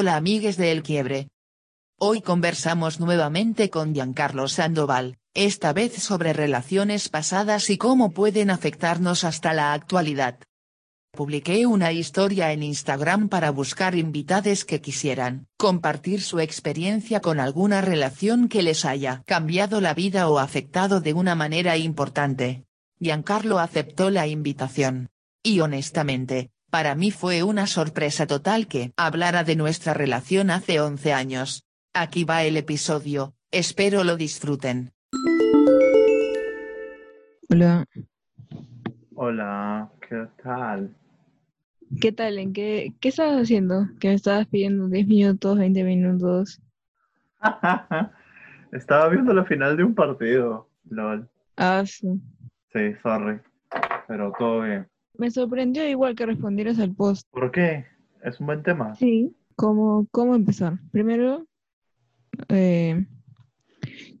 Hola amigues de El Quiebre. Hoy conversamos nuevamente con Giancarlo Sandoval, esta vez sobre relaciones pasadas y cómo pueden afectarnos hasta la actualidad. Publiqué una historia en Instagram para buscar invitades que quisieran compartir su experiencia con alguna relación que les haya cambiado la vida o afectado de una manera importante. Giancarlo aceptó la invitación. Y honestamente, para mí fue una sorpresa total que hablara de nuestra relación hace 11 años. Aquí va el episodio, espero lo disfruten. Hola, Hola, ¿qué tal? ¿qué tal? ¿En qué, qué estabas haciendo? Que me estabas pidiendo 10 minutos, 20 minutos. Estaba viendo la final de un partido, lol. Ah, sí. Sí, sorry, pero todo bien. Me sorprendió igual que respondieras al post. ¿Por qué? Es un buen tema. Sí. ¿Cómo, cómo empezar? Primero, eh,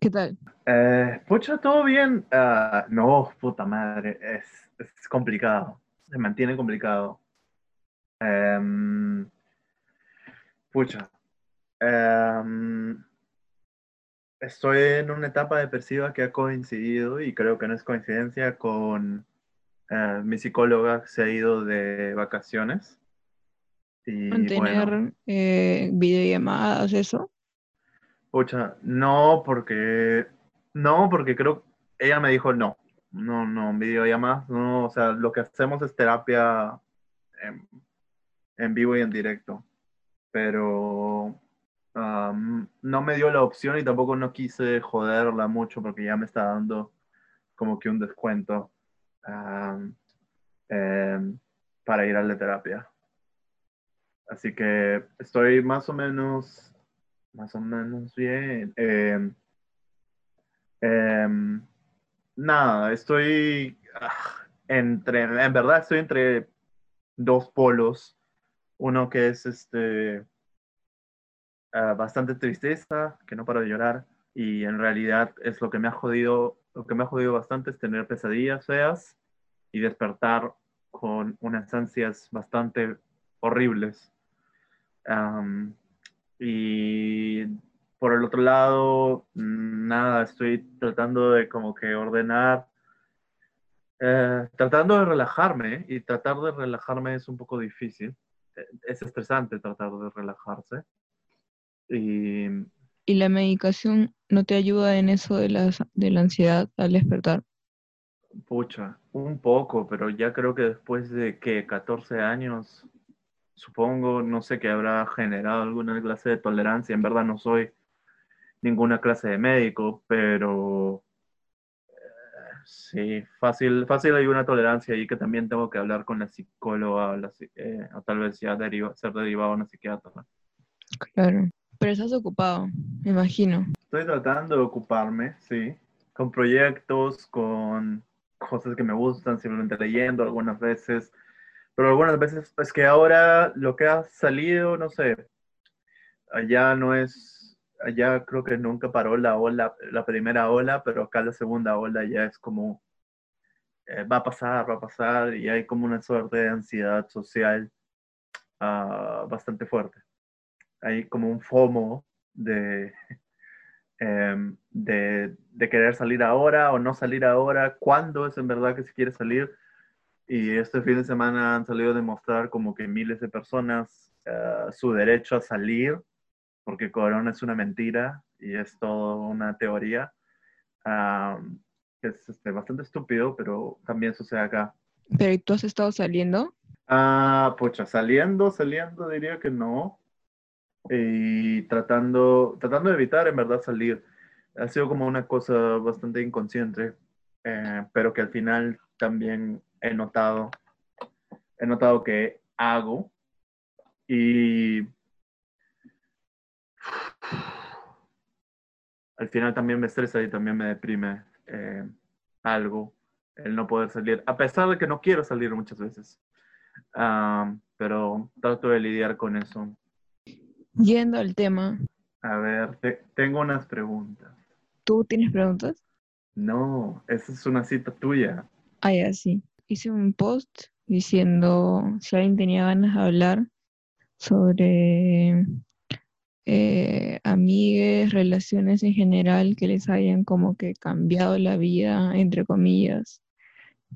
¿qué tal? Eh, pucha, todo bien. Ah, no, puta madre, es, es complicado. Se mantiene complicado. Em, pucha. Em, estoy en una etapa depresiva que ha coincidido y creo que no es coincidencia con eh, mi psicóloga se ha ido de vacaciones. Y Mantener bueno, eh, videollamadas, eso. pucha, no porque, no porque creo, ella me dijo no, no, no, videollamadas, no, o sea, lo que hacemos es terapia en, en vivo y en directo, pero am, no me dio la opción y tampoco no quise joderla mucho porque ya me está dando como que un descuento em, para ir a la terapia. Así que estoy más o menos, más o menos bien. Em, em, nada, estoy ah, entre, en verdad estoy entre dos polos. Uno que es este ah, bastante tristeza, que no paro de llorar, y en realidad es lo que me ha jodido, lo que me ha jodido bastante es tener pesadillas feas y despertar con unas ansias bastante horribles. Am, y por el otro lado, nada, estoy tratando de como que ordenar, eh, tratando de relajarme, y tratar de relajarme es un poco difícil. Es estresante tratar de relajarse. Y ¿Y la medicación no te ayuda en eso de la, de la ansiedad al despertar? pucha, un poco, pero ya creo que después de que 14 años, supongo, no sé, que habrá generado alguna clase de tolerancia. En verdad no soy ninguna clase de médico, pero eh, sí, fácil, fácil hay una tolerancia ahí que también tengo que hablar con la psicóloga, la eh, o tal vez ya deriva- ser derivado a una psiquiatra. Claro. Pero estás ocupado, me imagino. Estoy tratando de ocuparme, sí, con proyectos, con cosas que me gustan, simplemente leyendo algunas veces, pero algunas veces es que ahora lo que ha salido, no sé, allá no es, allá creo que nunca paró la ola, la primera ola, pero acá la segunda ola ya es como, eh, va a pasar, va a pasar, y hay como una suerte de ansiedad social ah, bastante fuerte. Hay como un FOMO de, em, de, de querer salir ahora o no salir ahora, cuándo es en verdad que se quiere salir. Y este fin de semana han salido a demostrar como que miles de personas eh, su derecho a salir, porque Corona es una mentira y es todo una teoría, am, que es este, bastante estúpido, pero también sucede acá. ¿Pero ¿y tú has estado saliendo? Ah, pucha, saliendo, saliendo diría que no. Y tratando, tratando de evitar en verdad salir. Ha sido como una cosa bastante inconsciente, eh, pero que al final también he notado, he notado que hago. Y al final también me estresa y también me deprime eh, algo el no poder salir, a pesar de que no quiero salir muchas veces. Ah, pero trato de lidiar con eso. Yendo al tema, A ver, te- tengo unas preguntas. ¿tú tienes preguntas? No, esa es una cita tuya. Ah, ya, sí. Hice un post diciendo si alguien tenía ganas de hablar sobre eh, amigues, relaciones en general que les hayan como que cambiado la vida, entre comillas,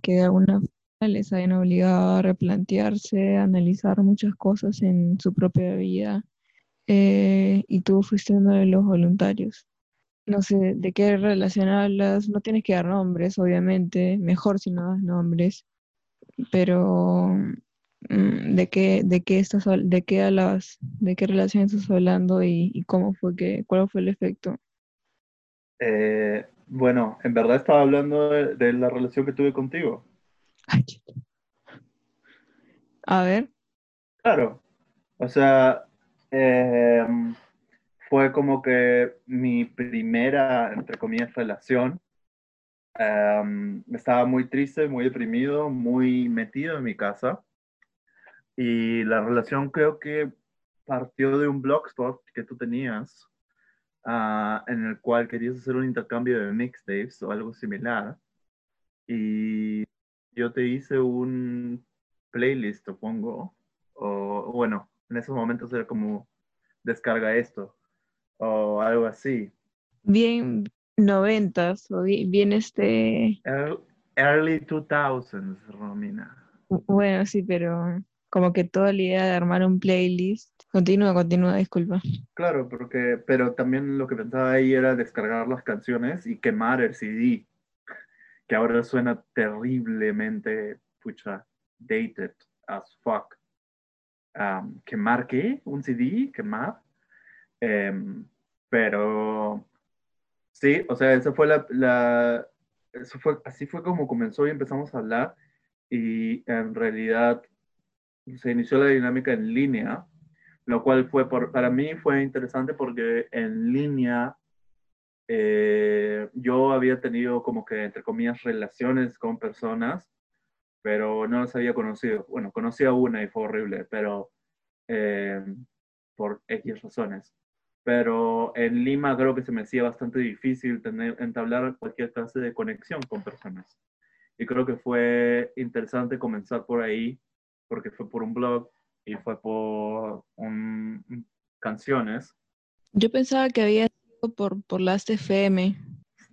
que de alguna forma les hayan obligado a replantearse, a analizar muchas cosas en su propia vida. Eh, y tú fuiste uno de los voluntarios. No sé de qué relación hablas, no tienes que dar nombres, obviamente, mejor si no das nombres, pero mm, de qué, de qué estás, de qué hablas, de qué relación estás hablando y, y cómo fue que, cuál fue el efecto. Eh, bueno, en verdad estaba hablando de, de la relación que tuve contigo. Ay. A ver, Claro, o sea, em, fue como que mi primera, entre comillas, relación. Em, estaba muy triste, muy deprimido, muy metido en mi casa. Y la relación creo que partió de un blogspot que tú tenías, ah, en el cual querías hacer un intercambio de mixtapes o algo similar. Y yo te hice un playlist, supongo. O bueno, en esos momentos era como descarga esto o algo así. bien noventas, o bi- bien este, Ear- Early 2000s, Romina. bueno, sí, pero como que toda la idea de armar un playlist. Continúa, continúa, disculpa. Claro, porque, pero también lo que pensaba ahí era descargar las canciones y quemar el CD, que ahora suena terriblemente, pucha, dated as fuck. Um, ¿Quemar qué? ¿Un CD? ¿Quemar? Em, pero sí, o sea, esa fue la, la- eso fue, así fue como comenzó y empezamos a hablar y en realidad se inició la dinámica en línea, lo cual fue por, para mí fue interesante porque en línea eh, yo había tenido como que, entre comillas, relaciones con personas, pero no las había conocido. Bueno, conocí a una y fue horrible, pero eh, por X razones. Pero en Lima creo que se me hacía bastante difícil tener, entablar cualquier clase de conexión con personas. Y creo que fue interesante comenzar por ahí, porque fue por un blog y fue por un- canciones. Yo pensaba que había sido por, por Last FM.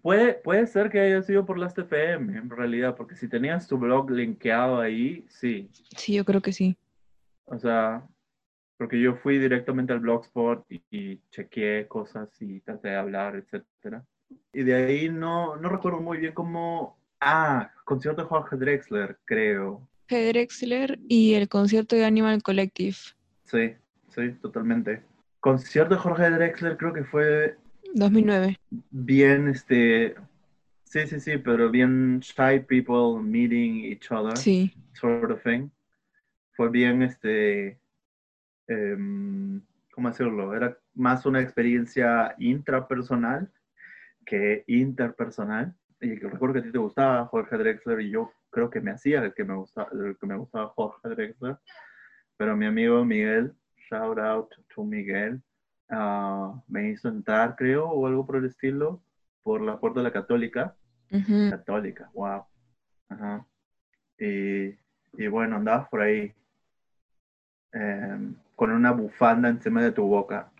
Puede, puede ser que haya sido por las TFM, en realidad, porque si tenías tu blog linkeado ahí, sí. Sí, yo creo que sí. O sea, porque yo fui directamente al blogspot y, y chequeé cosas y traté de hablar, etcétera. Y de ahí no, no recuerdo muy bien cómo... Ah, concierto de Jorge Drexler, creo. G. Drexler y el concierto de Animal Collective. Sí, sí, totalmente. Concierto de Jorge Drexler creo que fue 2009. bien, este... Sí, sí, sí, pero bien shy people meeting each other. Sí. sort of thing. Fue bien, este, em, ¿cómo decirlo? Era más una experiencia intrapersonal que interpersonal. Y recuerdo que a ti te gustaba Jorge Drexler y yo creo que me hacía el que me gustaba, el que me gustaba Jorge Drexler. Pero mi amigo Miguel, shout out to Miguel, ah, me hizo entrar, creo, o algo por el estilo, por la puerta de la católica. Católica, wow. Ajá. Y, y bueno, andabas por ahí em, con una bufanda encima de tu boca.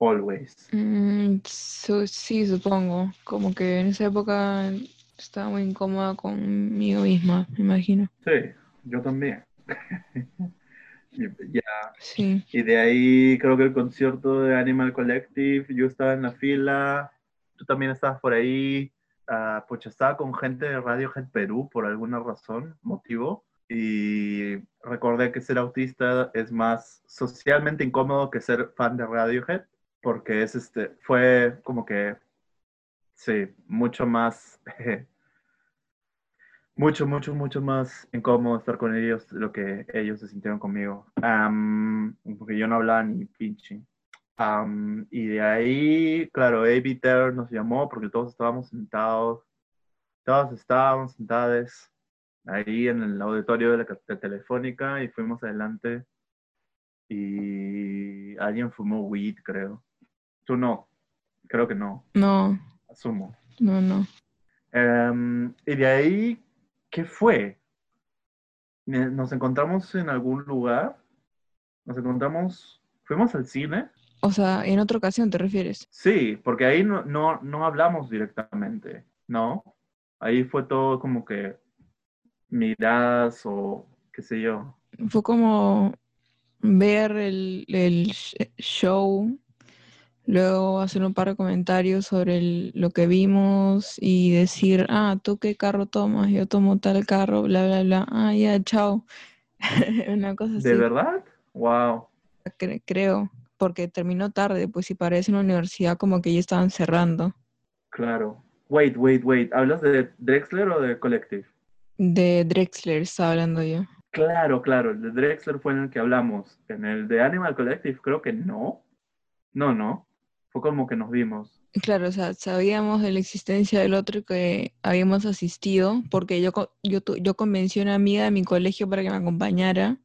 Always. Mm, sí, supongo. Como que en esa época estaba muy incómoda conmigo misma, me imagino. Sí, yo también. Y, ya, Sí. y de ahí creo que el concierto de Animal Collective, yo estaba en la fila, tú también estabas por ahí. ah, pucha, estaba con gente de Radiohead Perú por alguna razón, motivo. Y recordé que ser autista es más socialmente incómodo que ser fan de Radiohead, porque es este, fue como que, sí, mucho más, mucho, mucho, mucho más incómodo estar con ellos de lo que ellos se sintieron conmigo. Am, porque yo no hablaba ni pinche. Am, y de ahí, claro, A.B. Terror nos llamó porque todos estábamos sentados, todos estábamos sentados ahí en el auditorio de la de Telefónica y fuimos adelante y alguien fumó weed, creo. Tú no, creo que no, No, asumo. no, no. Em, y de ahí, ¿qué fue? Nos encontramos en algún lugar, nos encontramos, fuimos al cine, O sea, en otra ocasión te refieres. Sí, porque ahí no, no, no hablamos directamente, ¿no? Ahí fue todo como que miradas o qué sé yo. Fue como ver el, el show, luego hacer un par de comentarios sobre lo que vimos y decir, ah, ¿tú qué carro tomas? Yo tomo tal carro, bla, bla, bla. Ah, ya, chao. Una cosa así. ¿De verdad? Wow. creo, porque terminó tarde, pues si parece en la universidad como que ya estaban cerrando. Claro. Wait, wait, wait. ¿Hablas de Drexler o de Collective? De Drexler estaba hablando yo. Claro, claro, el de Drexler fue en el que hablamos. En el de Animal Collective creo que no. No, no. Fue como que nos vimos. Claro, o sea, sabíamos de la existencia del otro que habíamos asistido, porque yo, yo, yo convencí a una amiga de mi colegio para que me acompañara,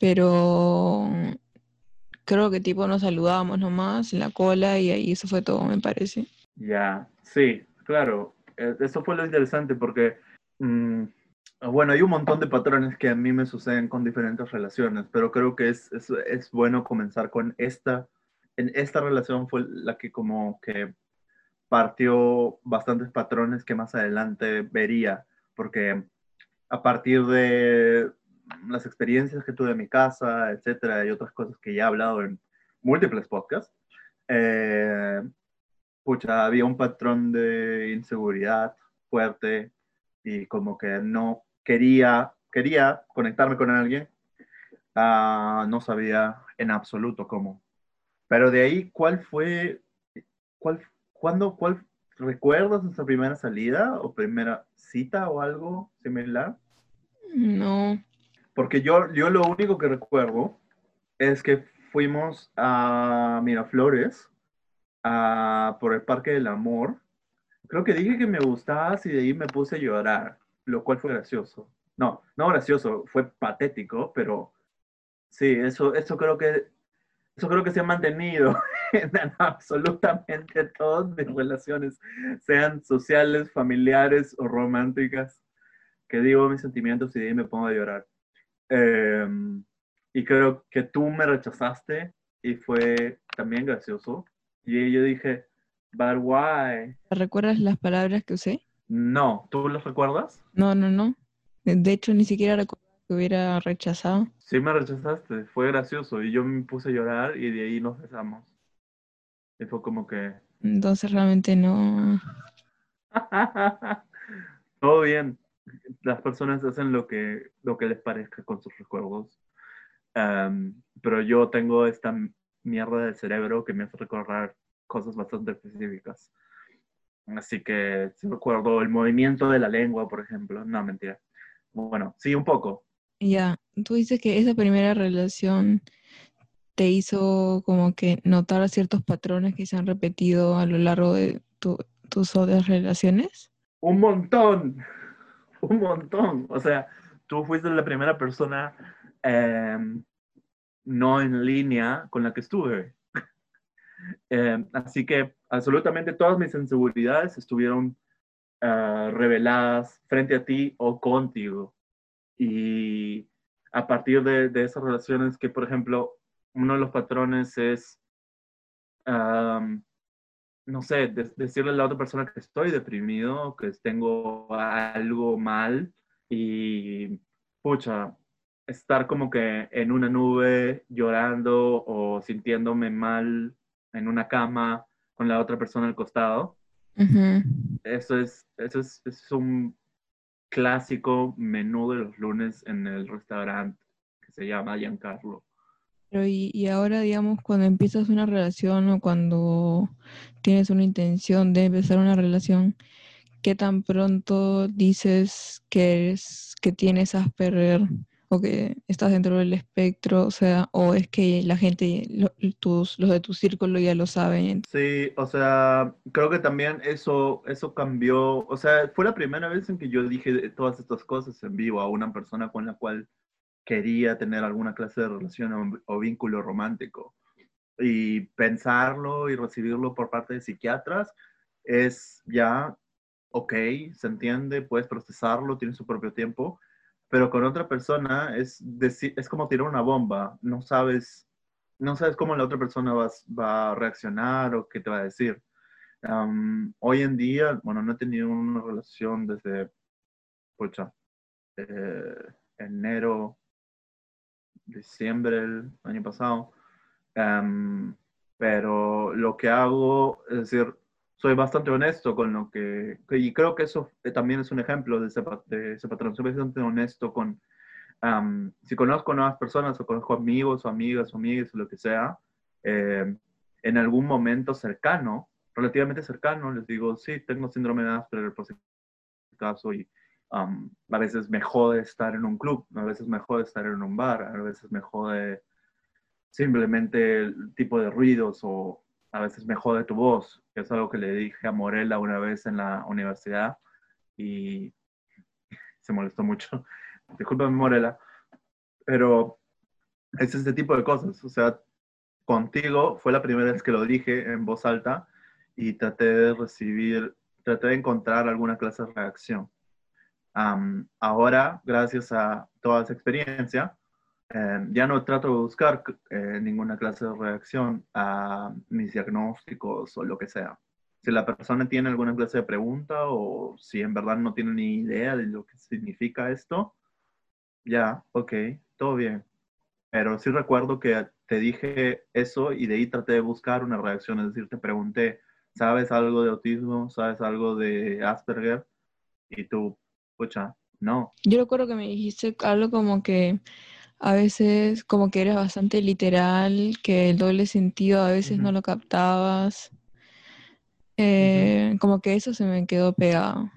pero creo que tipo nos saludábamos nomás en la cola y ahí eso fue todo, me parece. Ya, sí, claro. E, eso fue lo interesante porque... Mm, bueno, hay un montón de patrones que a mí me suceden con diferentes relaciones, pero creo que es, es, es, bueno comenzar con esta. En esta relación fue la que como que partió bastantes patrones que más adelante vería, porque a partir de las experiencias que tuve en mi casa, etcétera, y otras cosas que ya he hablado en múltiples podcasts, eh, había un patrón de inseguridad fuerte y como que no quería, quería conectarme con alguien, uh, no sabía en absoluto cómo. Pero de ahí, ¿cuál fue, cuál, cuándo, cuál, recuerdas nuestra primera salida o primera cita o algo similar? No. Porque yo, yo lo único que recuerdo es que fuimos a Miraflores, a, por el Parque del Amor. Creo que dije que me gustabas y de ahí me puse a llorar lo cual fue gracioso. No, no gracioso, fue patético, pero sí, eso, eso creo que eso creo que se ha mantenido en absolutamente todas mis relaciones, sean sociales, familiares o románticas, que digo mis sentimientos y de ahí me pongo a llorar. Em, y creo que tú me rechazaste y fue también gracioso. Y yo dije, but why? ¿Recuerdas las palabras que usé? No, ¿tú los recuerdas? No, no, no. De hecho, ni siquiera recuerdo que hubiera rechazado. Sí, me rechazaste, fue gracioso y yo me puse a llorar y de ahí nos besamos. Y fue como que... Entonces realmente no... Todo bien. Las personas hacen lo que, lo que les parezca con sus recuerdos. pero yo tengo esta mierda del cerebro que me hace recordar cosas bastante específicas. Así que sí recuerdo el movimiento de la lengua, por ejemplo. No, mentira. Bueno, sí, un poco. Ya, tú dices que esa primera relación te hizo como que notar ciertos patrones que se han repetido a lo largo de tus otras relaciones. Un montón, un montón. O sea, tú fuiste la primera persona em, no en línea con la que estuve. Em, así que absolutamente todas mis inseguridades estuvieron ah, reveladas frente a ti o contigo. Y a partir de, esas relaciones que, por ejemplo, uno de los patrones es, no sé, decirle a la otra persona que estoy deprimido, que tengo algo mal y, pucha, estar como que en una nube llorando o sintiéndome mal en una cama con la otra persona al costado. Eso, es, eso es, es, un clásico menú de los lunes en el restaurante que se llama Giancarlo. Pero y, ahora, digamos, cuando empiezas una relación o cuando tienes una intención de empezar una relación, ¿qué tan pronto dices que, es, que tienes? O que estás dentro del espectro, o sea, o es que la gente, tus, los de tu círculo ya lo saben. Sí, o sea, creo que también eso, eso cambió, o sea, fue la primera vez en que yo dije todas estas cosas en vivo a una persona con la cual quería tener alguna clase de relación o, vínculo romántico. Y pensarlo y recibirlo por parte de psiquiatras es ya, ok, se entiende, puedes procesarlo, tiene su propio tiempo, pero con otra persona es, es como tirar una bomba, no sabes, no sabes cómo la otra persona va, va a reaccionar o qué te va a decir. hoy en día, bueno, no he tenido una relación desde, pucha, eh, enero, diciembre del año pasado. pero lo que hago, es decir, soy bastante honesto con lo que, y creo que eso también es un ejemplo de ese, de ese patrón, soy bastante honesto con, si conozco nuevas personas o conozco amigos o amigas o amigas o lo que sea, eh, en algún momento cercano, relativamente cercano, les digo, sí, tengo síndrome de Asperger por si caso y a veces me jode estar en un club, a veces me jode estar en un bar, a veces me jode simplemente el tipo de ruidos o a veces me jode tu voz, que es algo que le dije a Morela una vez en la universidad y se molestó mucho. Disculpame, Morela, pero es este tipo de cosas. O sea, contigo fue la primera vez que lo dije en voz alta y traté de recibir, traté de encontrar alguna clase de reacción ahora, gracias a toda esa experiencia, em, ya no trato de buscar eh, ninguna clase de reacción a mis diagnósticos o lo que sea. Si la persona tiene alguna clase de pregunta o si en verdad no tiene ni idea de lo que significa esto, ya, ok, todo bien. Pero sí recuerdo que te dije eso y de ahí traté de buscar una reacción, es decir, te pregunté, ¿sabes algo de autismo? ¿Sabes algo de Asperger? Y tú, no. Yo recuerdo que me dijiste algo como que a veces como que eres bastante literal, que el doble sentido a veces no lo captabas. Eh, como que eso se me quedó pegado.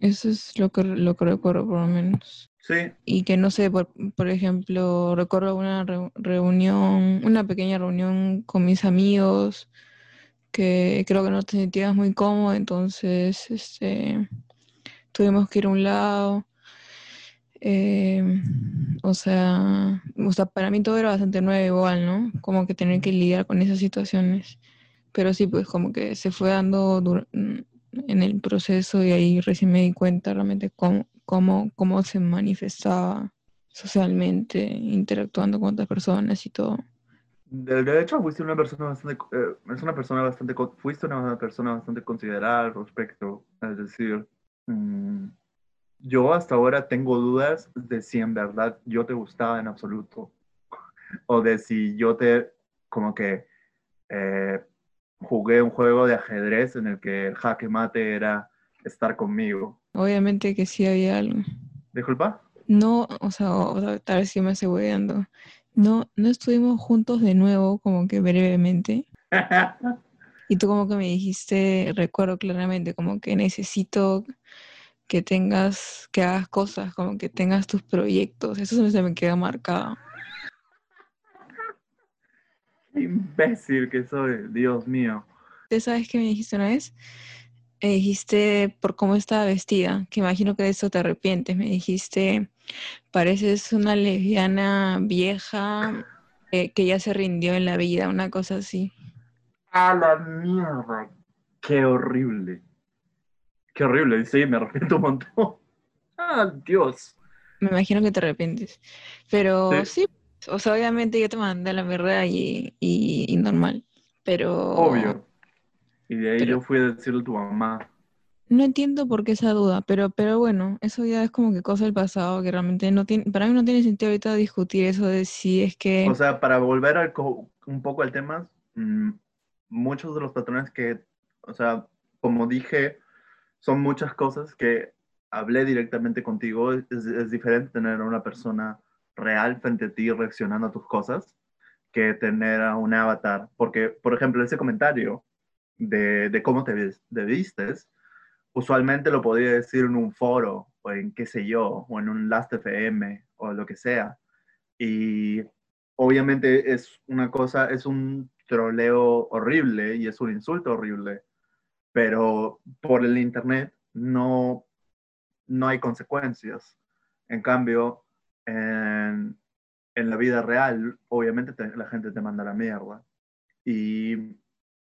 Eso es lo que, lo que recuerdo por lo menos. Sí. Y que no sé, por, por ejemplo, recuerdo una reunión, una pequeña reunión con mis amigos, que creo que no te sentías muy cómodo, entonces, este, tuvimos que ir a un lado. Eh, o, sea, o sea, para mí todo era bastante nuevo igual, ¿no? Como que tener que lidiar con esas situaciones. Pero sí, pues como que se fue dando en el proceso y ahí recién me di cuenta realmente cómo, cómo, cómo se manifestaba socialmente, interactuando con otras personas y todo. De hecho, fuiste una persona bastante, eh, es una persona bastante, fuiste una persona bastante considerada al respecto. Es decir, Mm, yo hasta ahora tengo dudas de si en verdad yo te gustaba en absoluto o de si yo te como que eh, jugué un juego de ajedrez en el que el jaque mate era estar conmigo. Obviamente que sí había algo. ¿Disculpa? No, o sea, tal vez sí me asegurando. No, no estuvimos juntos de nuevo, como que brevemente. y tú como que me dijiste, recuerdo claramente, como que necesito que tengas, que hagas cosas, como que tengas tus proyectos. Eso se me queda marcado. Qué imbécil que soy, Dios mío. ¿Te sabes qué me dijiste una vez? Me dijiste por cómo estaba vestida, que imagino que de eso te arrepientes. Me dijiste, pareces una lesbiana vieja eh, que ya se rindió en la vida, una cosa así. A la mierda. Qué horrible. Qué horrible, sí, me arrepiento un montón. Ah, Dios. Me imagino que te arrepientes. Pero sí, o sea, obviamente yo te mandé la verdad y, y, normal. Pero. Obvio. Y de ahí yo fui a decirle a tu mamá. No entiendo por qué esa duda, pero, pero bueno, eso ya es como que cosa del pasado que realmente no tiene, para mí no tiene sentido ahorita discutir eso de si es que... O sea, para volver al, un poco al tema, mm, muchos de los patrones que, o sea, como dije, son muchas cosas que hablé directamente contigo. Es, diferente tener a una persona real frente a ti reaccionando a tus cosas que tener a un avatar. Porque, por ejemplo, ese comentario de, de cómo te, te vistes, usualmente lo podría decir en un foro o en qué sé yo, o en un Last FM o lo que sea. Y obviamente es una cosa, es un troleo horrible y es un insulto horrible pero por el Internet no, no hay consecuencias. En cambio, en, en la vida real, obviamente la gente te manda la mierda. Y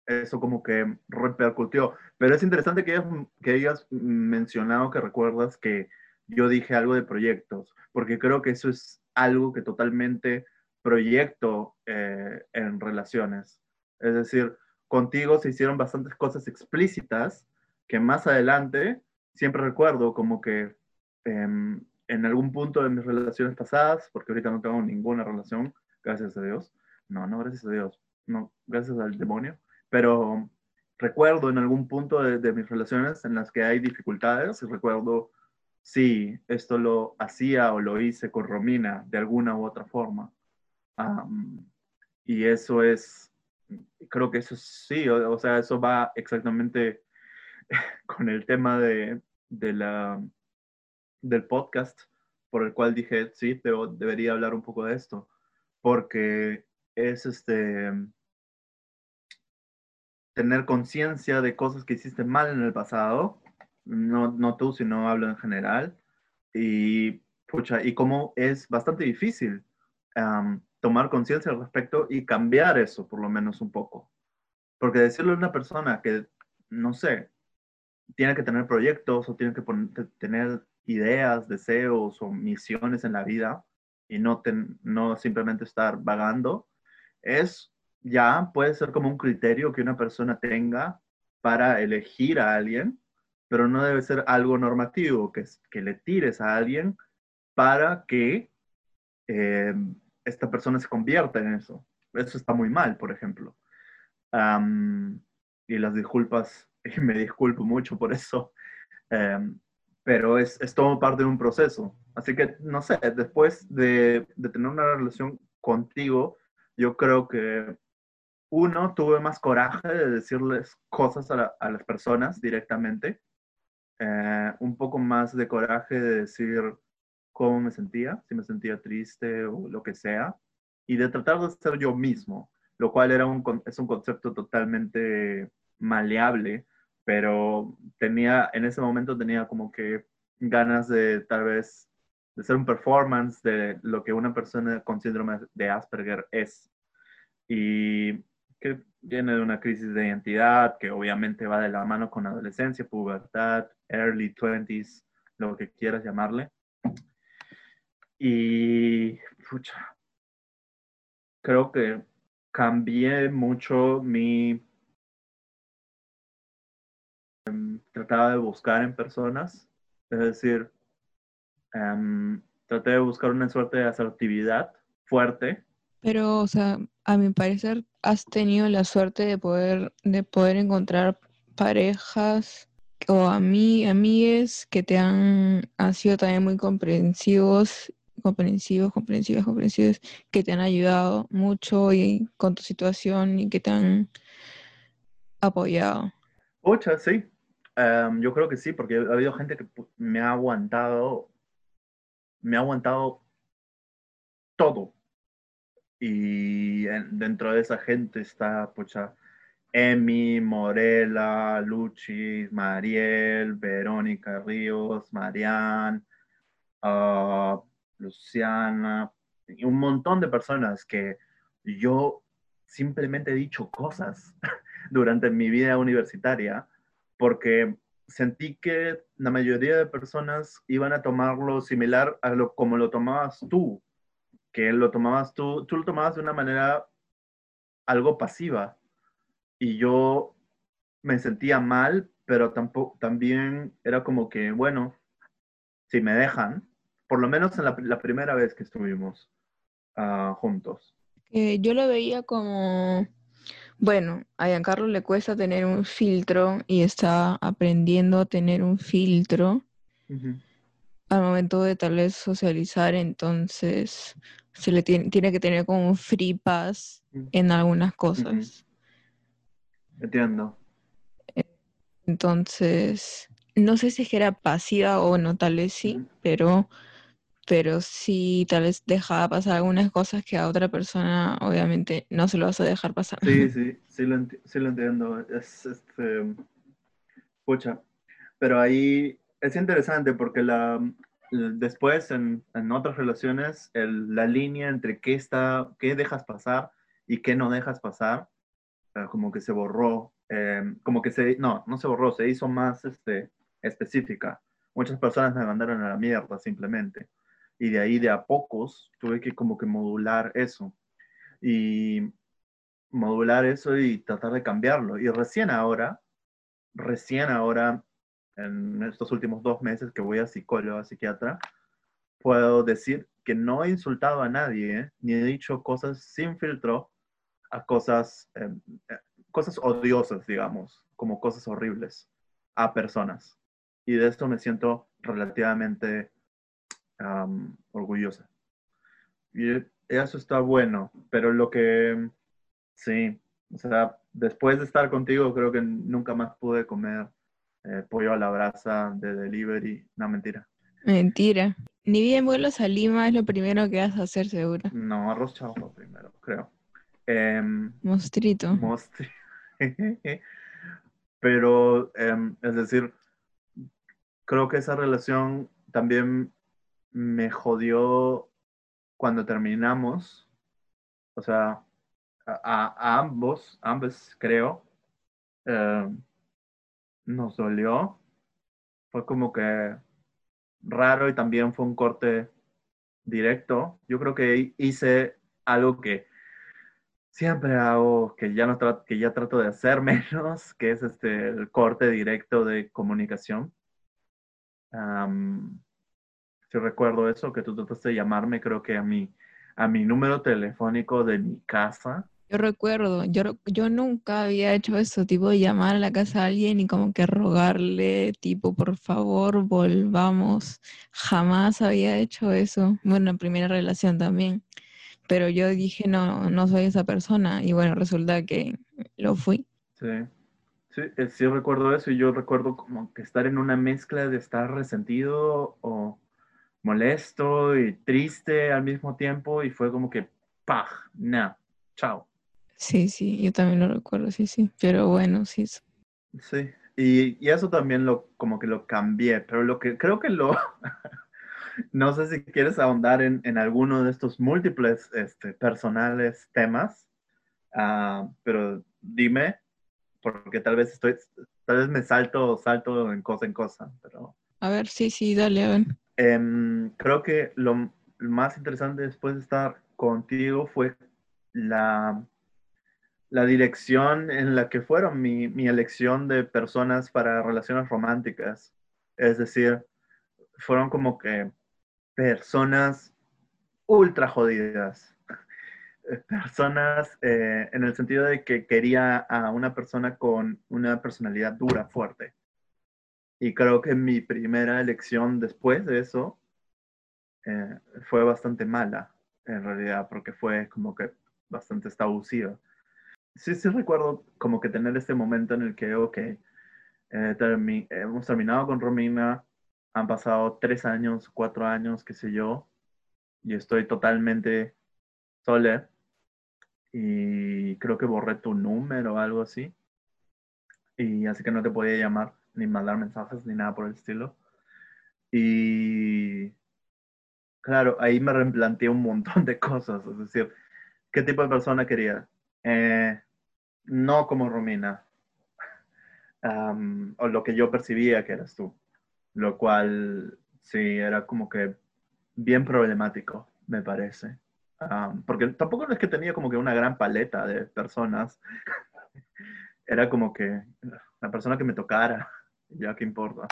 eso como que repercutió. Pero es interesante que hayas, que hayas mencionado que recuerdas que yo dije algo de proyectos, porque creo que eso es algo que totalmente proyecto eh, en relaciones. Es decir, contigo se hicieron bastantes cosas explícitas que más adelante siempre recuerdo como que em, en algún punto de mis relaciones pasadas, porque ahorita no tengo ninguna relación, gracias a Dios. No, no, gracias a Dios. No, gracias al demonio. Pero recuerdo en algún punto de, mis relaciones en las que hay dificultades y recuerdo, sí, esto lo hacía o lo hice con Romina de alguna u otra forma. y eso es, creo que eso sí, o, sea, eso va exactamente con el tema de, de la, del podcast por el cual dije, sí, pero debería hablar un poco de esto, porque es este tener conciencia de cosas que hiciste mal en el pasado, no, no tú, sino hablo en general, y, pucha, y cómo es bastante difícil tomar conciencia al respecto y cambiar eso, por lo menos un poco. Porque decirle a una persona que, no sé, tiene que tener proyectos o tiene que tener ideas, deseos o misiones en la vida y no, no simplemente estar vagando, es ya puede ser como un criterio que una persona tenga para elegir a alguien, pero no debe ser algo normativo, que, que le tires a alguien para que eh, esta persona se convierta en eso. Eso está muy mal, por ejemplo. y las disculpas, y me disculpo mucho por eso, em, pero es, es, todo parte de un proceso. Así que, no sé, después de, de, tener una relación contigo, yo creo que uno, tuve más coraje de decirles cosas a, las personas directamente, eh, un poco más de coraje de decir cómo me sentía, si me sentía triste o lo que sea, y de tratar de ser yo mismo, lo cual era un, es un concepto totalmente maleable pero tenía, en ese momento tenía como que ganas de tal vez de ser un performance de lo que una persona con síndrome de Asperger es. Y que viene de una crisis de identidad que obviamente va de la mano con adolescencia, pubertad, early 20s, lo que quieras llamarle. Y, pucha, creo que cambié mucho mi trataba de buscar en personas, es decir, em, traté de buscar una suerte de asertividad fuerte. Pero, o sea, a mi parecer, has tenido la suerte de poder, de poder encontrar parejas o a mí, amigues que te han, han sido también muy comprensivos, comprensivos, comprensivos, comprensivos, que te han ayudado mucho y, con tu situación y que te han apoyado. Ocha, sí, Em, yo creo que sí, porque ha habido gente que me ha aguantado, me ha aguantado todo. Y dentro de esa gente está, pucha, Emi, Morela, Luchi, Mariel, Verónica Ríos, Marian, ah, Luciana, un montón de personas que yo simplemente he dicho cosas durante mi vida universitaria porque sentí que la mayoría de personas iban a tomarlo similar a lo como lo tomabas tú, que lo tomabas tú, tú lo tomabas de una manera algo pasiva. Y yo me sentía mal, pero tampoco, también era como que, bueno, si me dejan, por lo menos en la, primera vez que estuvimos ah, juntos. Eh, yo lo veía como bueno, a Giancarlo le cuesta tener un filtro y está aprendiendo a tener un filtro al momento de tal vez socializar, entonces se le tiene, que tener como un free pass en algunas cosas. Entiendo. Entonces, no sé si es que era pasiva o no, tal vez sí, pero pero sí tal vez dejaba pasar algunas cosas que a otra persona obviamente no se lo vas a dejar pasar. Sí, sí, sí lo, entiendo. Es, este, pucha, pero ahí es interesante porque la, después en, en otras relaciones la línea entre qué, está, qué dejas pasar y qué no dejas pasar, eh, como que se borró, eh, como que se, no, no se borró, se hizo más este, específica. Muchas personas me mandaron a la mierda simplemente y de ahí de a pocos tuve que como que modular eso y modular eso y tratar de cambiarlo. Y recién ahora, recién ahora, en estos últimos dos meses que voy a psicólogo, a psiquiatra, puedo decir que no he insultado a nadie, ¿eh? ni he dicho cosas sin filtro a cosas, em, eh, cosas odiosas, digamos, como cosas horribles a personas. Y de esto me siento relativamente orgullosa. Y eso está bueno, pero lo que, sí, o sea, después de estar contigo creo que nunca más pude comer eh, pollo a la brasa de delivery. No, mentira. Mentira. Ni bien vuelos a Lima es lo primero que vas a hacer seguro. No, arroz chaufa primero, creo. Em, Mostrito. Mostrito. Pero, em, es decir, creo que esa relación también me jodió cuando terminamos. O sea, a, ambos, ambos creo, em, nos dolió. Fue como que raro y también fue un corte directo. Yo creo que hice algo que siempre hago, que ya, no que ya trato de hacer menos, que es este, el corte directo de comunicación. Si recuerdo eso, que tú trataste de llamarme, creo que a mi, a mi número telefónico de mi casa. Yo recuerdo, yo, yo nunca había hecho eso, tipo de llamar a la casa a alguien y como que rogarle, tipo, por favor, volvamos. Jamás había hecho eso. Bueno, en primera relación también. Pero yo dije, no, no soy esa persona. Y bueno, resulta que lo fui. Sí, sí, eh, sí recuerdo eso. Y yo recuerdo como que estar en una mezcla de estar resentido o molesto y triste al mismo tiempo. Y fue como que, ¡pah! ¡Nah! ¡Chao! Sí, sí, yo también lo recuerdo, sí, sí. Pero bueno, sí. Sí, y, y eso también lo, como que lo cambié, pero lo que creo que lo, no sé si quieres ahondar en, en alguno de estos múltiples este, personales temas, uh, pero dime, porque tal vez estoy, tal vez me salto, salto en cosa en cosa, pero... A ver, sí, sí, dale, a ver. Um, creo que lo más interesante después de estar contigo fue la la dirección en la que fueron mi, mi, elección de personas para relaciones románticas. Es decir, fueron como que personas ultra jodidas. Personas eh, en el sentido de que quería a una persona con una personalidad dura, fuerte. Y creo que mi primera elección después de eso eh, fue bastante mala, en realidad, porque fue como que bastante abusiva sí, sí recuerdo como que tener este momento en el que, ok, eh, hemos terminado con Romina, han pasado tres años, cuatro años, qué sé yo, y estoy totalmente sola. Y creo que borré tu número o algo así. Y así que no te podía llamar, ni mandar mensajes, ni nada por el estilo. Y claro, ahí me replanteé un montón de cosas. Es decir, ¿qué tipo de persona quería? Eh, no como Romina, o lo que yo percibía que eras tú, lo cual sí era como que bien problemático, me parece. porque tampoco es que tenía como que una gran paleta de personas, era como que la persona que me tocara, ya que importa.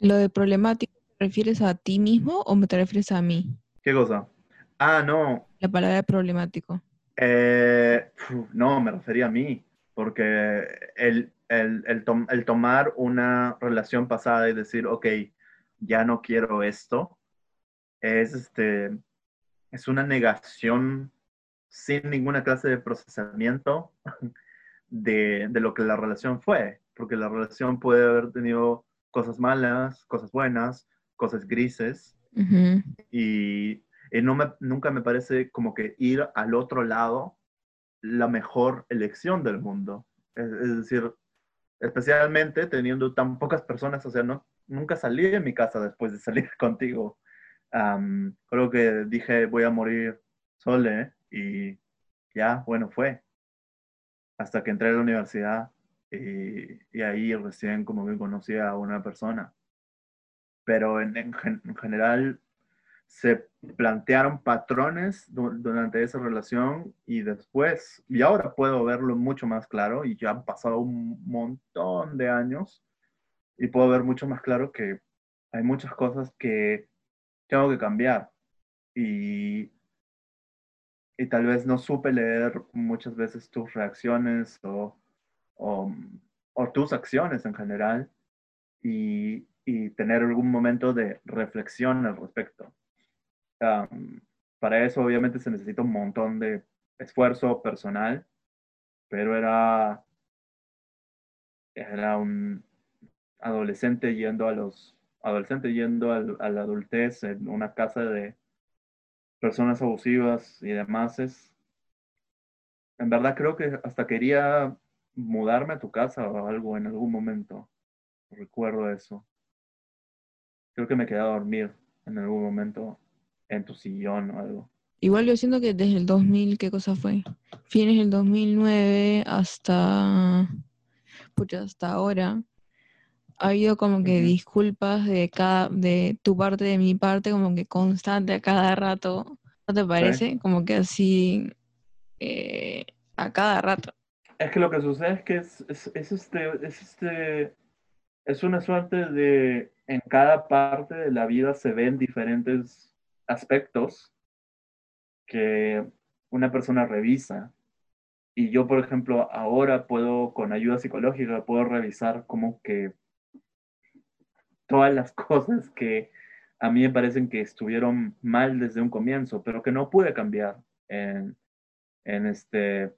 Lo de problemático, ¿te refieres a ti mismo o me te refieres a mí? ¿Qué cosa? Ah, no. La palabra problemático. Eh, no, me refería a mí, porque el, el, el, tomar una relación pasada y decir, ok, ya no quiero esto, es, este, es una negación sin ninguna clase de procesamiento de, de, lo que la relación fue, porque la relación puede haber tenido cosas malas, cosas buenas, cosas grises, y y no me, nunca me parece como que ir al otro lado la mejor elección del mundo. Es, decir, especialmente teniendo tan pocas personas, o sea, no, nunca salí de mi casa después de salir contigo. creo que dije, voy a morir sole y ya, bueno, fue. Hasta que entré a la universidad y, y ahí recién como que conocí a una persona. Pero en, en general se plantearon patrones durante esa relación y después, y ahora puedo verlo mucho más claro y ya han pasado un montón de años y puedo ver mucho más claro que hay muchas cosas que tengo que cambiar y, y tal vez no supe leer muchas veces tus reacciones o, o, tus acciones en general y, y tener algún momento de reflexión al respecto. Para eso obviamente se necesita un montón de esfuerzo personal, pero era, era un adolescente yendo a los adolescente yendo a la adultez en una casa de personas abusivas y demás es en verdad creo que hasta quería mudarme a tu casa o algo en algún momento recuerdo eso creo que me quedé a dormir en algún momento en tu sillón o algo. Igual yo siento que desde el 2000, ¿qué cosa fue? Fines del 2009 hasta, pucha, hasta ahora, ha habido como que disculpas de cada, de tu parte, de mi parte, como que constante a cada rato, ¿no te parece? Como que así, eh, a cada rato. Es que lo que sucede es que es, es, este, es este, es una suerte de, en cada parte de la vida se ven diferentes aspectos que una persona revisa. Y yo, por ejemplo, ahora puedo, con ayuda psicológica, puedo revisar como que todas las cosas que a mí me parecen que estuvieron mal desde un comienzo, pero que no pude cambiar en, en este,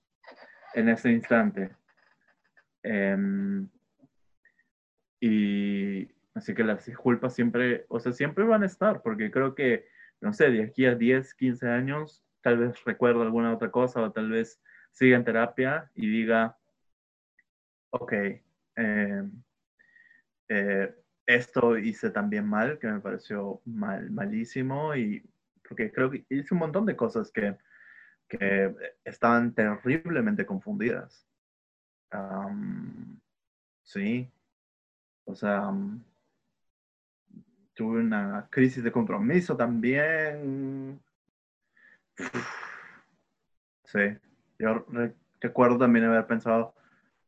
en este instante. Em, y así que las disculpas siempre, o sea, siempre van a estar, porque creo que no sé, de aquí a 10, 15 años, tal vez recuerdo alguna otra cosa o tal vez siga en terapia y diga, ok, em, eh, esto hice también mal, que me pareció mal, malísimo, y porque creo que hice un montón de cosas que, que estaban terriblemente confundidas. sí, o sea, tuve una crisis de compromiso también. Sí, yo recuerdo también haber pensado,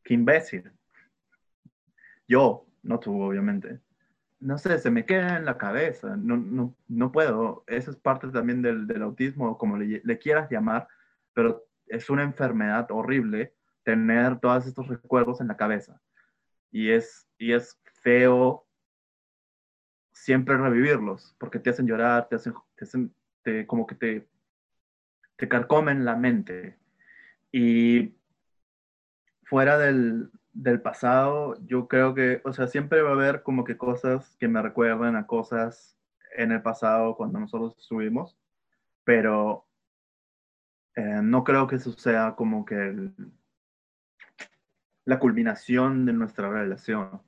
qué imbécil. Yo, no tú, obviamente. No sé, se me queda en la cabeza, no, no, no puedo. Eso es parte también del, del autismo, como le, quieras llamar, pero es una enfermedad horrible tener todos estos recuerdos en la cabeza. Y es, y es feo siempre revivirlos, porque te hacen llorar, te hacen, te hacen como que te, te carcomen la mente. Y fuera del, del pasado, yo creo que, o sea, siempre va a haber como que cosas que me recuerden a cosas en el pasado cuando nosotros estuvimos, pero eh, no creo que eso sea como que la culminación de nuestra relación,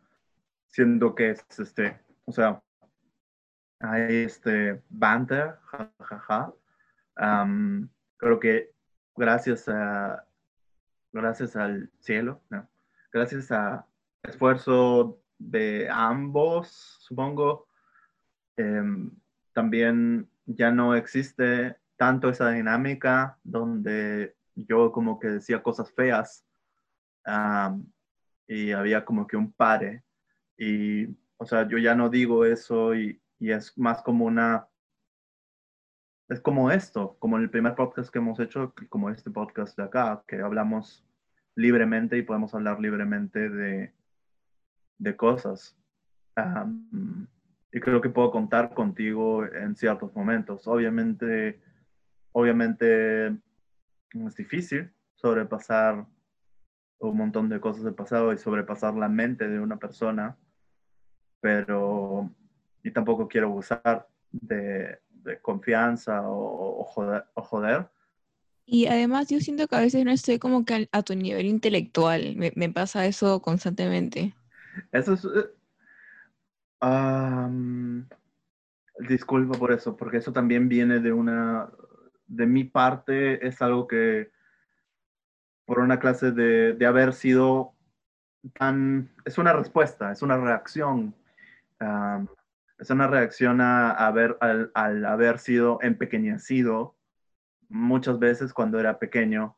siendo que es este, o sea, hay este banter, jajaja. creo que gracias a gracias al cielo, gracias a esfuerzo de ambos, supongo, em, también ya no existe tanto esa dinámica donde yo como que decía cosas feas y había como que un pare. Y o sea yo ya no digo eso y, y es más como una, es como esto, como el primer podcast que hemos hecho, como este podcast de acá, que hablamos libremente y podemos hablar libremente de, de cosas. y creo que puedo contar contigo en ciertos momentos. Obviamente, obviamente es difícil sobrepasar un montón de cosas del pasado y sobrepasar la mente de una persona, pero y tampoco quiero usar de, confianza o, joder, Y además yo siento que a veces no estoy como que a, tu nivel intelectual, me, pasa eso constantemente. Eso es... Eh, disculpa por eso, porque eso también viene de una... De mi parte es algo que por una clase de, de haber sido tan... Es una respuesta, es una reacción es una reacción a, haber, al, al, haber sido empequeñecido muchas veces cuando era pequeño,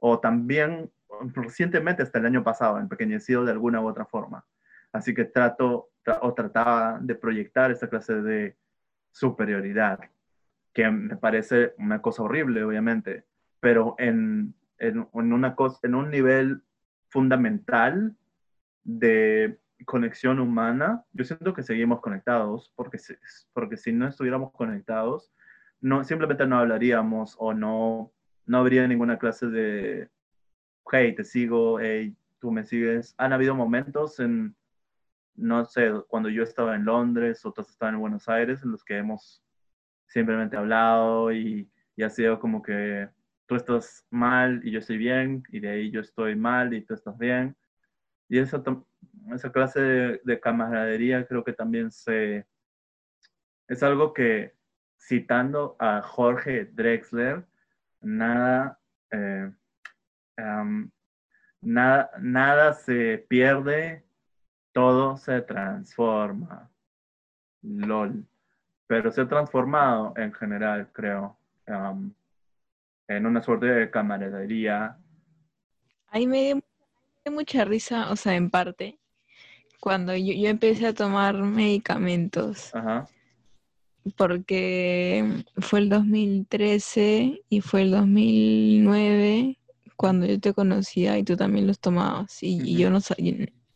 o también recientemente, hasta el año pasado, empequeñecido de alguna u otra forma. Así que trato o trataba de proyectar esta clase de superioridad, que me parece una cosa horrible, obviamente, pero en, en, una cosa, en un nivel fundamental de conexión humana, yo siento que seguimos conectados, porque si, porque si no estuviéramos conectados, no, simplemente no hablaríamos o no, no habría ninguna clase de, hey, te sigo, hey, tú me sigues. Han habido momentos en, no sé, cuando yo estaba en Londres o tú estabas en Buenos Aires, en los que hemos simplemente hablado y, y ha sido como que tú estás mal y yo estoy bien, y de ahí yo estoy mal y tú estás bien. Y esa, esa clase de, camaradería creo que también se... Es algo que, citando a Jorge Drexler, nada, eh, nada, nada se pierde, todo se transforma. LOL. Pero se ha transformado en general, creo en una suerte de camaradería. Ahí me dio mucha risa, o sea, en parte, cuando yo, empecé a tomar medicamentos. Porque fue el 2013 y fue el 2009 cuando yo te conocía y tú también los tomabas. Y, yo no,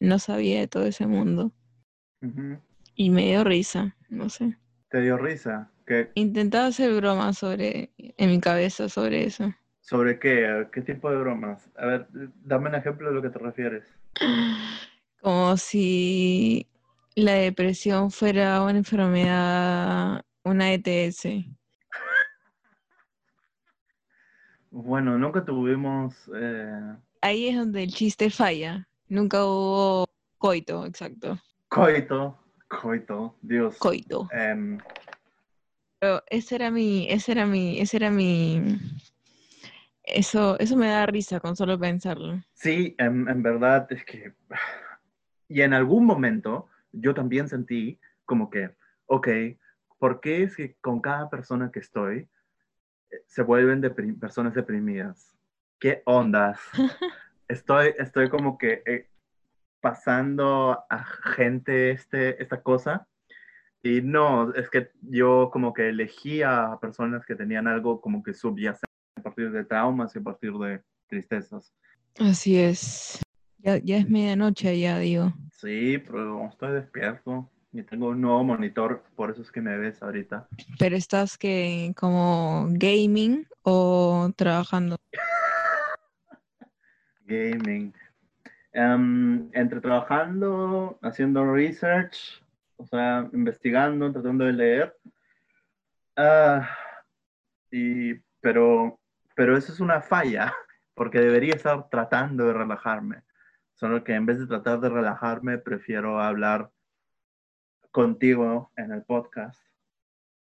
no sabía de todo ese mundo. Y me dio risa, no sé. ¿Te dio risa? Intentaba hacer bromas sobre, en mi cabeza sobre eso. ¿Sobre qué? ¿Qué tipo de bromas? A ver, dame un ejemplo de lo que te refieres. Como si la depresión fuera una enfermedad, una ETS. Bueno, nunca tuvimos... Eh, Ahí es donde el chiste falla. Nunca hubo coito, exacto. Coito, coito, Dios. Coito. Em, pero ese era mi, ese era mi, ese era mi, eso, eso me da risa con solo pensarlo. Sí, en, verdad es que, y en algún momento yo también sentí como que, ok, ¿por qué es que con cada persona que estoy eh, se vuelven personas deprimidas? ¿Qué ondas? Estoy, estoy como que eh, pasando a gente este, esta cosa y no, es que yo como que elegía a personas que tenían algo como que subyacente a partir de traumas y a partir de tristezas. Así es. Ya, ya es medianoche ya, digo. Sí, pero estoy despierto y tengo un nuevo monitor, por eso es que me ves ahorita. ¿Pero estás que como gaming o trabajando? gaming. Em, entre trabajando, haciendo research o sea, investigando, tratando de leer. Ah, y, pero, pero eso es una falla, porque debería estar tratando de relajarme. Solo que en vez de tratar de relajarme, prefiero hablar contigo en el podcast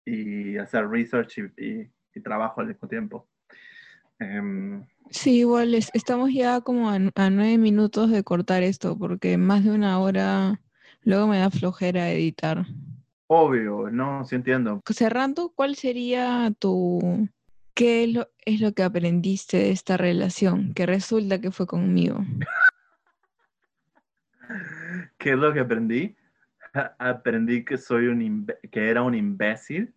y hacer research y, trabajo al mismo tiempo. Em, sí, igual estamos ya como a, a, nueve minutos de cortar esto, porque más de una hora Luego me da flojera editar. Obvio, no, sí entiendo. Cerrando, ¿cuál sería tu... ¿Qué es lo, es lo que aprendiste de esta relación? Que resulta que fue conmigo. ¿Qué es lo que aprendí? Aprendí que soy un que era un imbécil,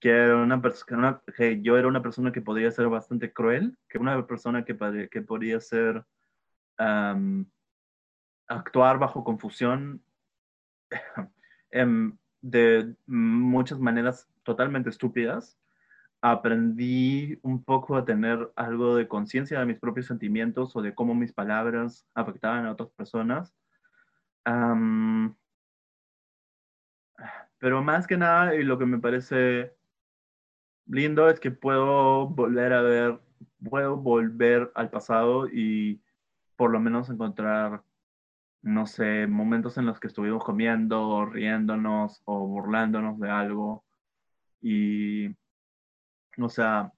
que era una persona que yo era una persona que podía ser bastante cruel, que una persona que, que podía ser actuar bajo confusión Em, de muchas maneras totalmente estúpidas, aprendí un poco a tener algo de conciencia de mis propios sentimientos o de cómo mis palabras afectaban a otras personas. Pero más que nada, y lo que me parece lindo es que puedo volver a ver, puedo volver al pasado y por lo menos encontrar no sé, momentos en los que estuvimos comiendo, riéndonos o burlándonos de algo. Y, o sea,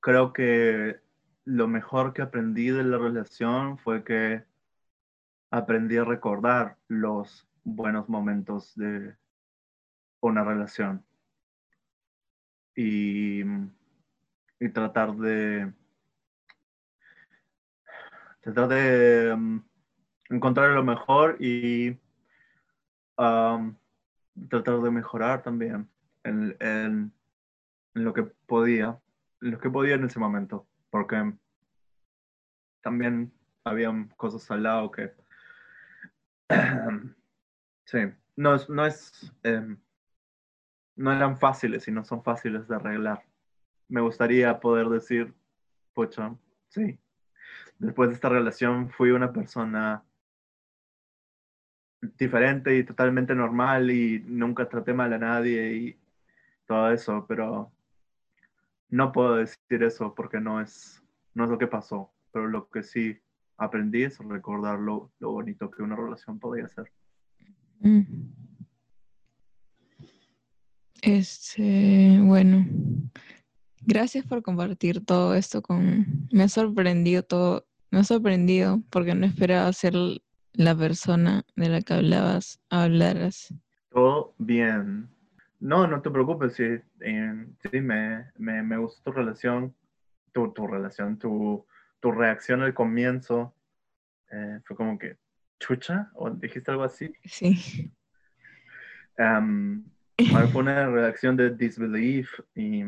creo que lo mejor que aprendí de la relación fue que aprendí a recordar los buenos momentos de una relación. Y, y tratar de tratar de um, encontrar lo mejor y um, tratar de mejorar también en, en, en, lo que podía, en lo que podía en ese momento, porque también habían cosas al lado que sí, no no es no eran fáciles y no son fáciles de arreglar. Me gustaría poder decir, pocha, sí, después de esta relación fui una persona diferente y totalmente normal y nunca traté mal a nadie y todo eso, pero no puedo decir eso porque no es, no es lo que pasó, pero lo que sí aprendí es recordar lo, lo bonito que una relación podía ser. Mm. Este, bueno, gracias por compartir todo esto con... Me ha sorprendido todo, me ha sorprendido porque no esperaba ser la persona de la que hablabas, hablaras. Todo bien. No, no te preocupes, sí, eh, sí me, me, me gustó tu relación, tu, tu relación, tu, tu reacción al comienzo. Eh, fue como que, chucha, o dijiste algo así. Sí. Um, fue una reacción de disbelief y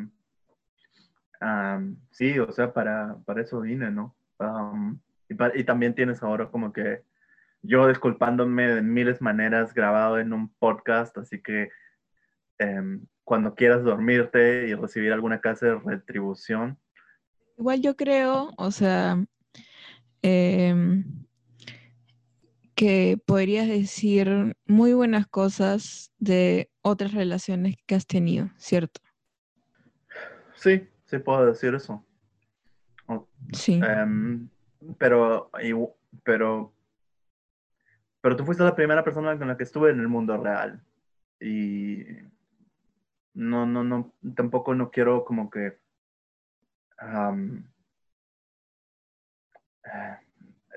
um, sí, o sea, para, para eso vine, ¿no? Um, y, y, también tienes ahora como que yo disculpándome de miles maneras grabado en un podcast, así que um, cuando quieras dormirte y recibir alguna clase de retribución. Igual yo creo, o sea, eh, que podrías decir muy buenas cosas de otras relaciones que has tenido, ¿cierto? Sí, sí puedo decir eso. Sí. Um, pero, pero, pero tú fuiste la primera persona con la que estuve en el mundo real. Y no, no, no, tampoco no quiero como que um,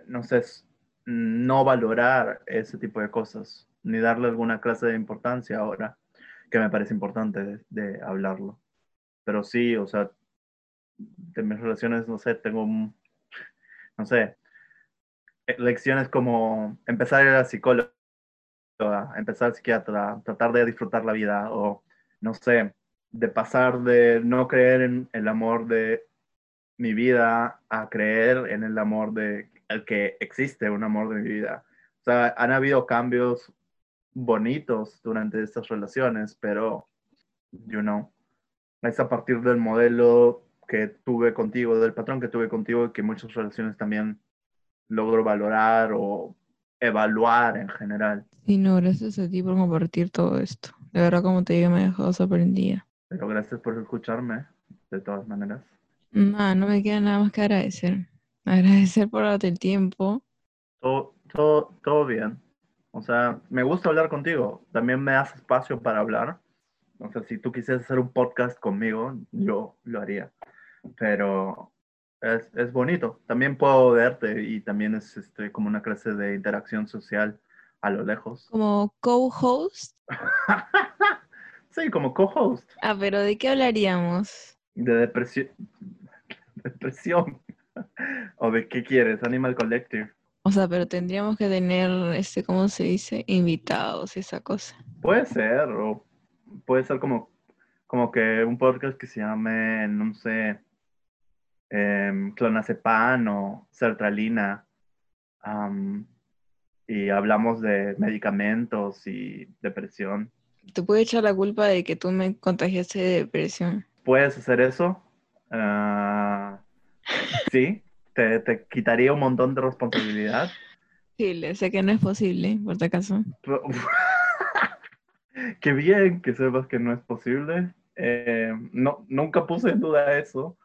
no sé, no valorar ese tipo de cosas, ni darle alguna clase de importancia ahora, que me parece importante de, hablarlo. Pero sí, o sea, de mis relaciones, no sé, tengo, no sé, lecciones como empezar a ir a psicólogo, empezar psiquiatra, tratar de disfrutar la vida, o no sé, de pasar de no creer en el amor de mi vida a creer en el amor de el que existe un amor de mi vida. O sea, han habido cambios bonitos durante estas relaciones, pero, you know, es a partir del modelo que tuve contigo, del patrón que tuve contigo, que muchas relaciones también logro valorar o evaluar en general. Y no, gracias a ti por compartir todo esto. De verdad, como te digo, me dejado sorprendida. Pero gracias por escucharme, de todas maneras. No, no me queda nada más que agradecer. Agradecer por darte el tiempo. Todo, todo, todo bien. O sea, me gusta hablar contigo. También me das espacio para hablar. O sea, si tú quisieras hacer un podcast conmigo, yo lo haría. Pero es, es bonito. También puedo verte y también es este, como una clase de interacción social a lo lejos. ¿Como co-host? sí, como co-host. Ah, pero ¿de qué hablaríamos? De depresión. Depresión. ¿O de qué quieres? Animal Collective. O sea, pero tendríamos que tener, este, ¿cómo se dice? Invitados, esa cosa. Puede ser, o puede ser como, como que un podcast que se llame, no sé, eh, clonazepam o sertralina. y hablamos de medicamentos y depresión. ¿Te puede echar la culpa de que tú me contagiaste de depresión? ¿Puedes hacer eso? Uh, Sí, te, te, quitaría un montón de responsabilidad. Sí, le sé que no es posible, por si acaso. Qué bien que sepas que no es posible. Eh, no, nunca puse en duda eso.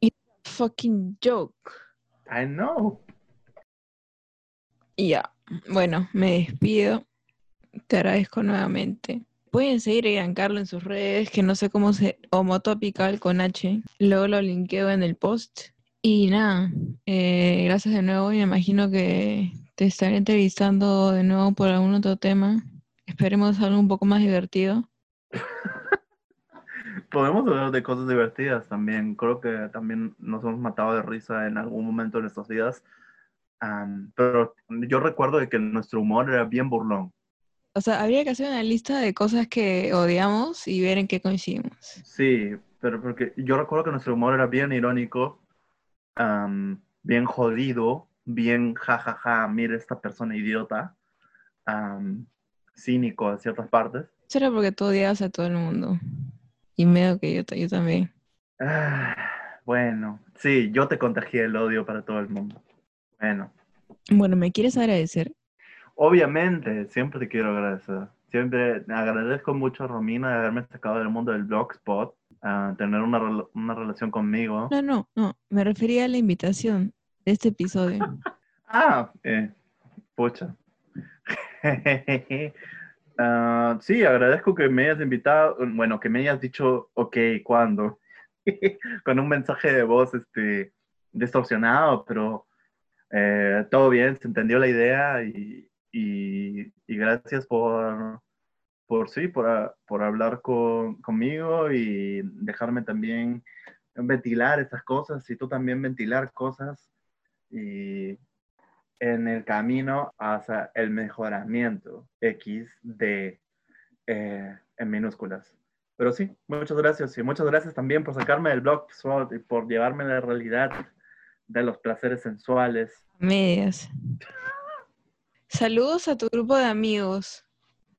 It's a fucking joke. I know. Ya, bueno, me despido. Te agradezco nuevamente. Pueden seguir a Giancarlo en sus redes, que no sé cómo se... Homotopical con H. Luego lo linkeo en el post. Y nada, eh, gracias de nuevo me imagino que te estaré entrevistando de nuevo por algún otro tema. Esperemos algo un poco más divertido. Podemos hablar de cosas divertidas también. Creo que también nos hemos matado de risa en algún momento de nuestras vidas. Am, pero yo recuerdo de que nuestro humor era bien burlón. O sea, habría que hacer una lista de cosas que odiamos y ver en qué coincidimos. Sí, pero porque yo recuerdo que nuestro humor era bien irónico, am, bien jodido, bien jajaja, mira esta persona idiota, am, cínico en ciertas partes. Eso era porque tú odiabas a todo el mundo. Y medio que yo, yo también. Ah, bueno, sí, yo te contagié el odio para todo el mundo. Bueno, Bueno, ¿me quieres agradecer? Obviamente, siempre te quiero agradecer. Siempre agradezco mucho a Romina de haberme sacado del mundo del blogspot, a tener una, una relación conmigo. No, no, no. Me refería a la invitación de este episodio. Ah, eh, pucha. Ah, sí, agradezco que me hayas invitado, bueno, que me hayas dicho, ok, ¿cuándo? Con un mensaje de voz este, distorsionado, pero eh, todo bien, se entendió la idea y, y- y gracias por, por sí, por, a- por hablar con- conmigo y dejarme también ventilar esas cosas y tú también ventilar cosas y en el camino hacia el mejoramiento X de eh, en minúsculas. Pero sí, muchas gracias y muchas gracias también por sacarme del blog y por llevarme a la realidad de los placeres sensuales. Medias. Saludos a tu grupo de amigos.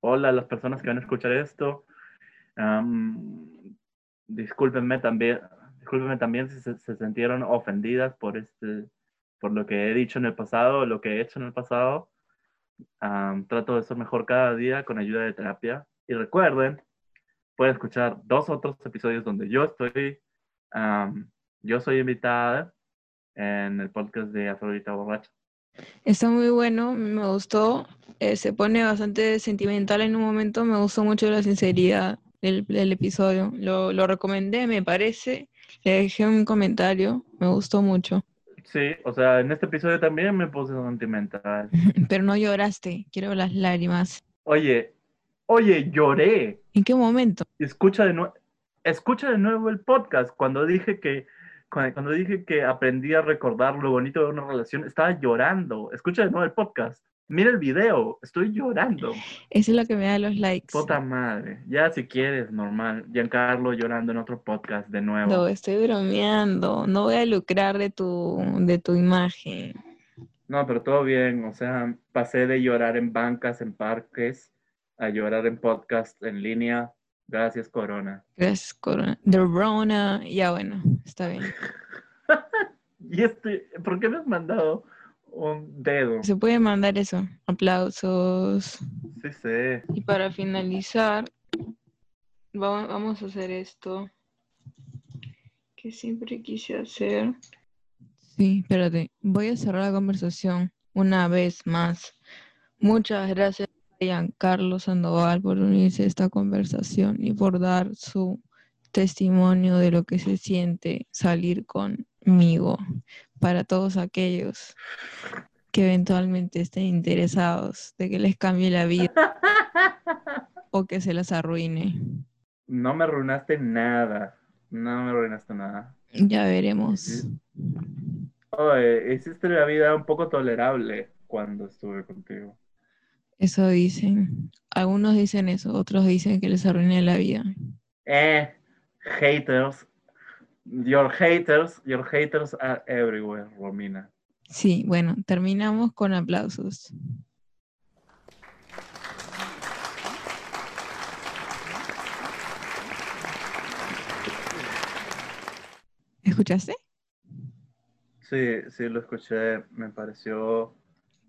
Hola a las personas que van a escuchar esto. Am, discúlpenme también, discúlpenme también si se, se sintieron ofendidas por este, por lo que he dicho en el pasado, lo que he hecho en el pasado. Am, trato de ser mejor cada día con ayuda de terapia. Y recuerden, pueden escuchar dos otros episodios donde yo estoy, am, yo soy invitada en el podcast de Afrodita Borracha. Está muy bueno, me gustó. eh, se pone bastante sentimental en un momento. Me gustó mucho la sinceridad del, del episodio. Lo, lo recomendé, me parece. Le dejé un comentario. Me gustó mucho. Sí, o sea, en este episodio también me puse sentimental. Pero no lloraste. Quiero las lágrimas. Oye, oye, lloré. ¿En qué momento? Escucha de nuevo, escucha de nuevo el podcast. Cuando dije que, cuando, dije que aprendí a recordar lo bonito de una relación, estaba llorando. Escucha de nuevo el podcast. Mira el video, estoy llorando. Eso es lo que me da los likes. Puta madre. Ya si quieres, normal. Giancarlo llorando en otro podcast de nuevo. No, estoy bromeando. No voy a lucrar de tu, de tu imagen. No, pero todo bien. O sea, pasé de llorar en bancas, en parques, a llorar en podcast en línea. Gracias, Corona. Gracias, Corona. The Rona. Ya bueno, está bien. Y este, ¿por qué me has mandado un dedo? Se puede mandar eso. Aplausos. Sí, sé. Y para finalizar, va- vamos a hacer esto que siempre quise hacer. Sí, espérate. Voy a cerrar la conversación una vez más. Muchas gracias Giancarlo Sandoval por unirse a esta conversación y por dar su testimonio de lo que se siente salir conmigo para todos aquellos que eventualmente estén interesados de que les cambie la vida o que se las arruine. No me arruinaste nada. No me arruinaste nada. Ya veremos. Oye, hiciste la vida un poco tolerable cuando estuve contigo. Eso dicen. Algunos dicen eso, otros dicen que les arruiné la vida. Eh, haters. Your haters, your haters are everywhere, Romina. Sí, bueno, terminamos con aplausos. ¿Escuchaste? Sí, sí, lo escuché. Me pareció.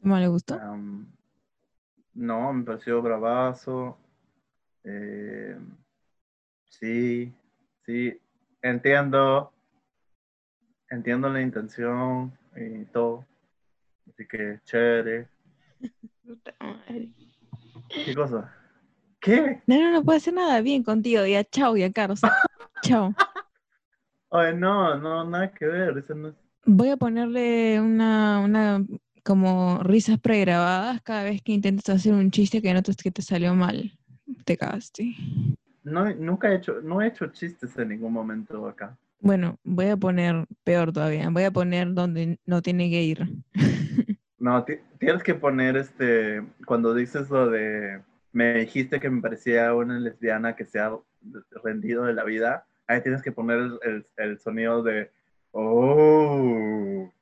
¿Cómo le gustó? am, no, me pareció bravazo. Eh, sí, sí. Entiendo. Entiendo la intención y todo. Así que chévere. Puta madre. ¿Qué cosa? ¿Qué? No, no, no puedo hacer nada bien contigo. Ya, chao, ya, Carlos. Chao. Ay, no, no, nada que ver. Eso no es. Voy a ponerle una, una como risas pregrabadas cada vez que intentas hacer un chiste que notas que te salió mal. Te cagaste. No, nunca he hecho, no he hecho chistes en ningún momento acá. Bueno, voy a poner peor todavía. Voy a poner donde no tiene que ir. No, tienes que poner este, cuando dices lo de, me dijiste que me parecía una lesbiana que se ha rendido de la vida, ahí tienes que poner el, el sonido de, oh,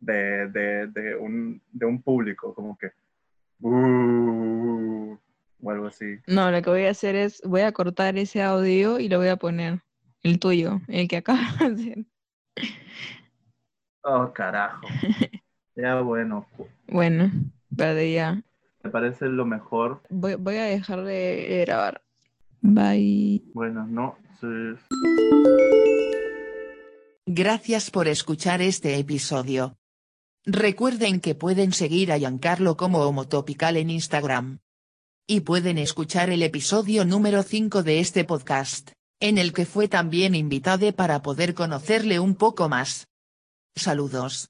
de, de, de, un, de un público, como que, uh, o algo así. No, lo que voy a hacer es, voy a cortar ese audio y lo voy a poner, el tuyo, el que acabas de hacer. Oh, carajo. Ya, bueno. Bueno, vale, ya. ¿Te parece lo mejor? Voy, voy a dejar de grabar. Bye. Bueno, no. Sí. Gracias por escuchar este episodio. Recuerden que pueden seguir a Giancarlo como Homotopical en Instagram. Y pueden escuchar el episodio número 5 de este podcast, en el que fue también invitado para poder conocerle un poco más. Saludos.